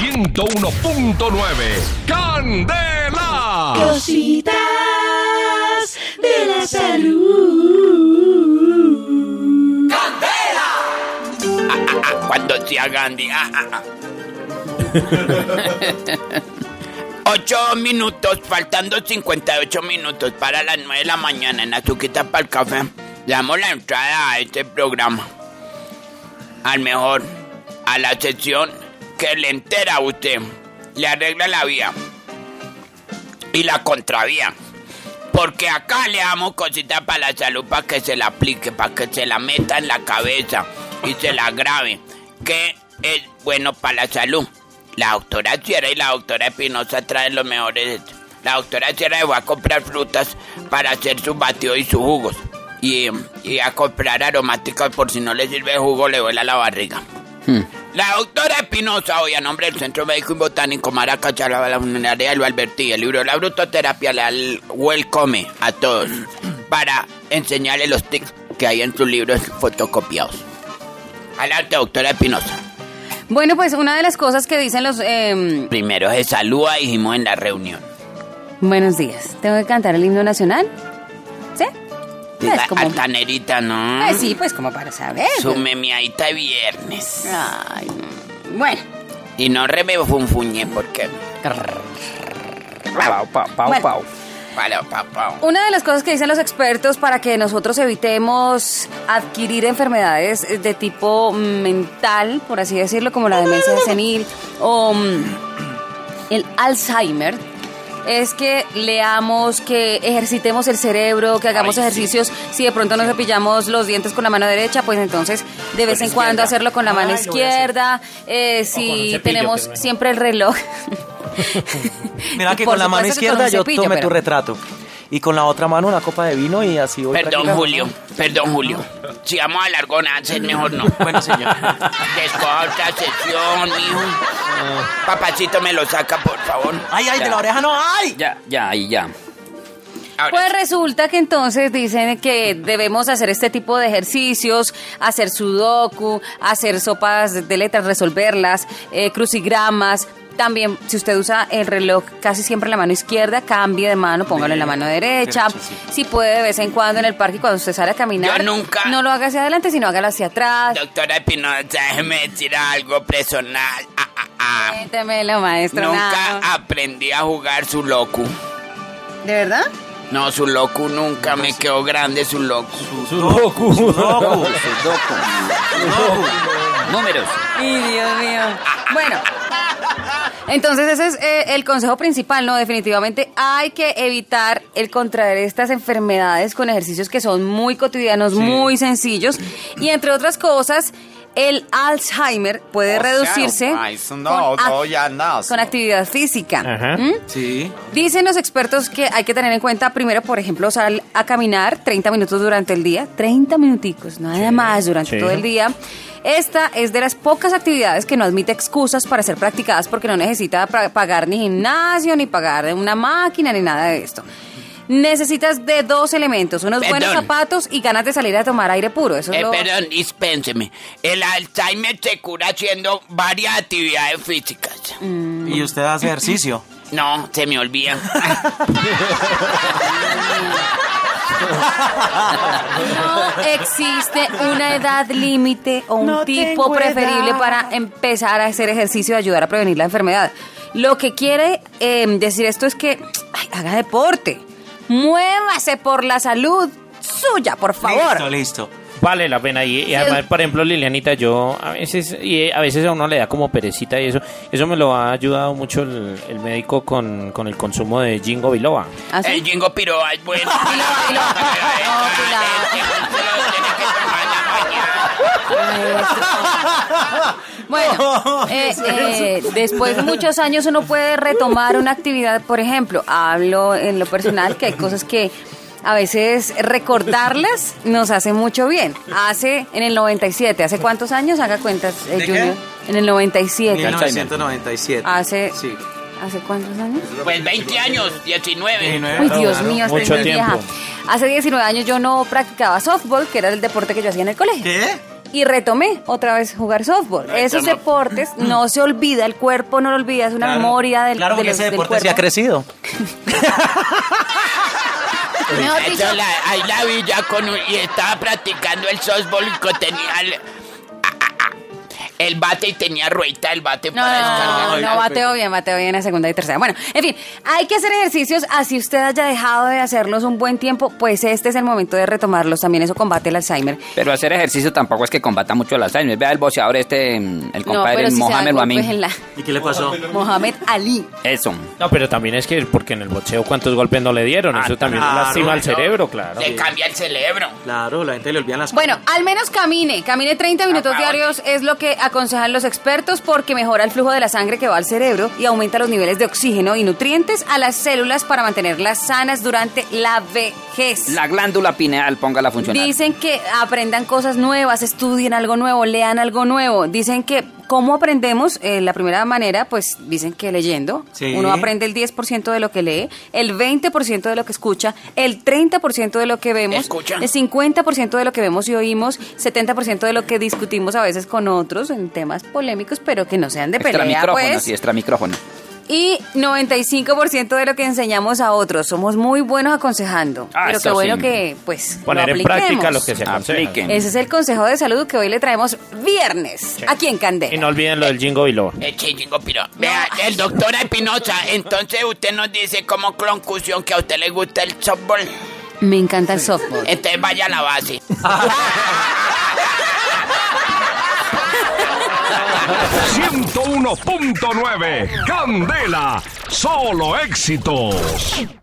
101.9. ¡Candela! Cositas de la salud. Cuando sea Gandhi. Ah, ah, ah. Ocho minutos, faltando 58 minutos para las 9 de la mañana en Azuquita para el café. Damos la entrada a este programa. Al mejor, a la sección que le entera a usted, le arregla la vía y la contravía. Porque acá le damos cositas para la salud para que se la aplique, para que se la meta en la cabeza y se la grabe. Que es bueno para la salud. La doctora Sierra y la doctora Espinosa traen los mejores. La doctora Sierra va a comprar frutas para hacer sus batidos y sus jugos. Y, y a comprar aromáticas por si no le sirve jugo, le vuela la barriga. La doctora Espinosa, hoy a nombre del Centro Médico y Botánico Maraca, Chalaba, la funeraria lo advertí, el libro La Brutoterapia le welcome a todos para enseñarle los tics que hay en sus libros fotocopiados. Adelante, doctora Espinosa. Bueno, pues una de las cosas que dicen los... em, Primero se saluda, dijimos en la reunión. buenos días. ¿Tengo que cantar el himno nacional? ¿Sí? Diga, Es como... altanerita, ¿no? Pues sí, pues como para saber. Su memeadita de viernes. Ay, bueno. Y no remefunfuñe porque... Pau, pau, pau, Bueno. pau. Una de las cosas que dicen los expertos para que nosotros evitemos adquirir enfermedades de tipo mental, por así decirlo, como la demencia senil o mm, el Alzheimer, es que leamos, que ejercitemos el cerebro, que hagamos Ay, sí. ejercicios. Si de pronto nos cepillamos los dientes con la mano derecha, pues entonces de vez en cuando hacerlo con la mano Ay, izquierda. Eh, si cepillo, tenemos siempre el reloj. Mira que con la mano izquierda yo cepillo, tomé pero- tu retrato. Y con la otra mano una copa de vino y así voy Perdón. Julio. Perdón, Julio. Si vamos a largonas, es mejor no. Bueno, señor. Descoja otra sesión, mijo. Papacito, me lo saca, por favor. Ay, ay, de la oreja no, ay. Ya, ya, ahí ya. Ahora Pues resulta que entonces dicen que debemos hacer este tipo de ejercicios, hacer sudoku, hacer sopas de letras, resolverlas, eh, crucigramas. También, si usted usa el reloj casi siempre en la mano izquierda, cambie de mano, póngalo en la mano derecha. Derecha, sí. Si puede de vez en cuando en el parque, cuando usted sale a caminar, Yo nunca- no lo haga hacia adelante, sino hágalo hacia atrás. Doctora Espinosa, déjeme decir algo personal. Ah, Cuéntemelo, maestro. Nunca aprendí a jugar su loco. ¿De verdad? No, su loco nunca me quedó grande su loco. Sudoku. Sudoku. Números. Ay, Dios mío. Bueno. Entonces ese es eh, el consejo principal, ¿no? Definitivamente hay que evitar el contraer estas enfermedades con ejercicios que son muy cotidianos, muy sencillos. Y entre otras cosas, el Alzheimer puede reducirse con, ac- con actividad física. Ajá. ¿Mm? Sí. Dicen los expertos que hay que tener en cuenta primero, por ejemplo, sal a caminar 30 minutos durante el día, 30 minuticos, nada más durante sí. todo el día. Esta es de las pocas actividades que no admite excusas para ser practicadas porque no necesita pagar ni gimnasio, ni pagar una máquina, ni nada de esto. Necesitas de dos elementos, unos buenos zapatos y ganas de salir a tomar aire puro. Eso es Eh, lo- perdón, dispénseme. El Alzheimer se cura haciendo varias actividades físicas. Y usted hace ejercicio. No, se me olvida. No existe una edad límite o un No tipo preferible edad. para empezar a hacer ejercicio y ayudar a prevenir la enfermedad. Lo que quiere eh, decir esto es que ay, haga deporte, muévase por la salud suya, por favor. Listo, listo. Vale la pena y, y además, por ejemplo, Lilianita, yo a veces y a veces a uno le da como perecita y eso, eso me lo ha ayudado mucho el, el médico con, con el consumo de Jingo Biloba. ¿Así? El Jingo Piroa es bueno. Piloa, piloa. No, Bueno, eh, eh, después de muchos años uno puede retomar una actividad, por ejemplo, hablo en lo personal que hay cosas que a veces recordarlas nos hace mucho bien. Hace en el 97, ¿hace cuántos años? Haga cuentas, eh, ¿De qué? Junior. En el 97. 1997. Hace, Sí. ¿Hace cuántos años? Pues 20 años, 19. 19. Uy, Dios mío, estoy Mucho muy vieja. tiempo. Hace 19 años yo no practicaba softball, que era el deporte que yo hacía en el colegio. ¿Qué? Y retomé otra vez jugar softball. Esos deportes no se olvida, el cuerpo no lo olvida, es una Claro. memoria del, Claro, de que los- ese deporte sí ha crecido. Mejor dicho, Eso la- ahí la vi ya con un- y estaba practicando el softball y tenía el, el bate y tenía ruedita el bate No, para no, descargar. no, no, bateo bien, bateo bien en segunda y tercera. Bueno, en fin, hay que hacer ejercicios, así usted haya dejado de hacerlos un buen tiempo, pues este es el momento de retomarlos. También eso combate el Alzheimer. Pero hacer ejercicio tampoco es que combata mucho el Alzheimer. Vea el boxeador este, mm, el No, compadre pero si Mohamed Lamin. la... ¿Y qué le pasó? Mohamed Ali. Eso. No, pero también es que porque en el boxeo cuántos golpes no le dieron, Ah, eso también claro, lastima al cerebro, claro. Le cambia el cerebro. Claro, la gente le olvidan las Bueno, al menos camine, camine 30 minutos diarios es lo que aconsejan los expertos porque mejora el flujo de la sangre que va al cerebro y aumenta los niveles de oxígeno y nutrientes a las células para mantenerlas sanas durante la vejez. La glándula pineal, póngala a funcionar. Dicen que aprendan cosas nuevas, estudien algo nuevo, lean algo nuevo. Dicen que, ¿cómo aprendemos? Eh, la primera manera, pues dicen que leyendo. Sí. Uno aprende el 10% de lo que lee, el 20% de lo que escucha, el 30% de lo que vemos, Escucha. el 50% de lo que vemos y oímos, 70% de lo que discutimos a veces con otros en temas polémicos, pero que no sean de extra pelea, micrófono, pues. sí, extra micrófono. Y 95% de lo que enseñamos a otros. Somos muy buenos aconsejando. Ah, pero qué bueno sí. que, pues, Poner lo en práctica lo que se. Apliquen. Ese es el consejo de salud que hoy le traemos viernes aquí en Candela. Y no olviden lo del Jingo Biloba. El chingo piro. Vea, el doctor Espinosa, entonces usted nos dice como conclusión que a usted le gusta el softball. Me encanta el softball. Entonces vaya a la base. 101.9 Candela, solo éxitos.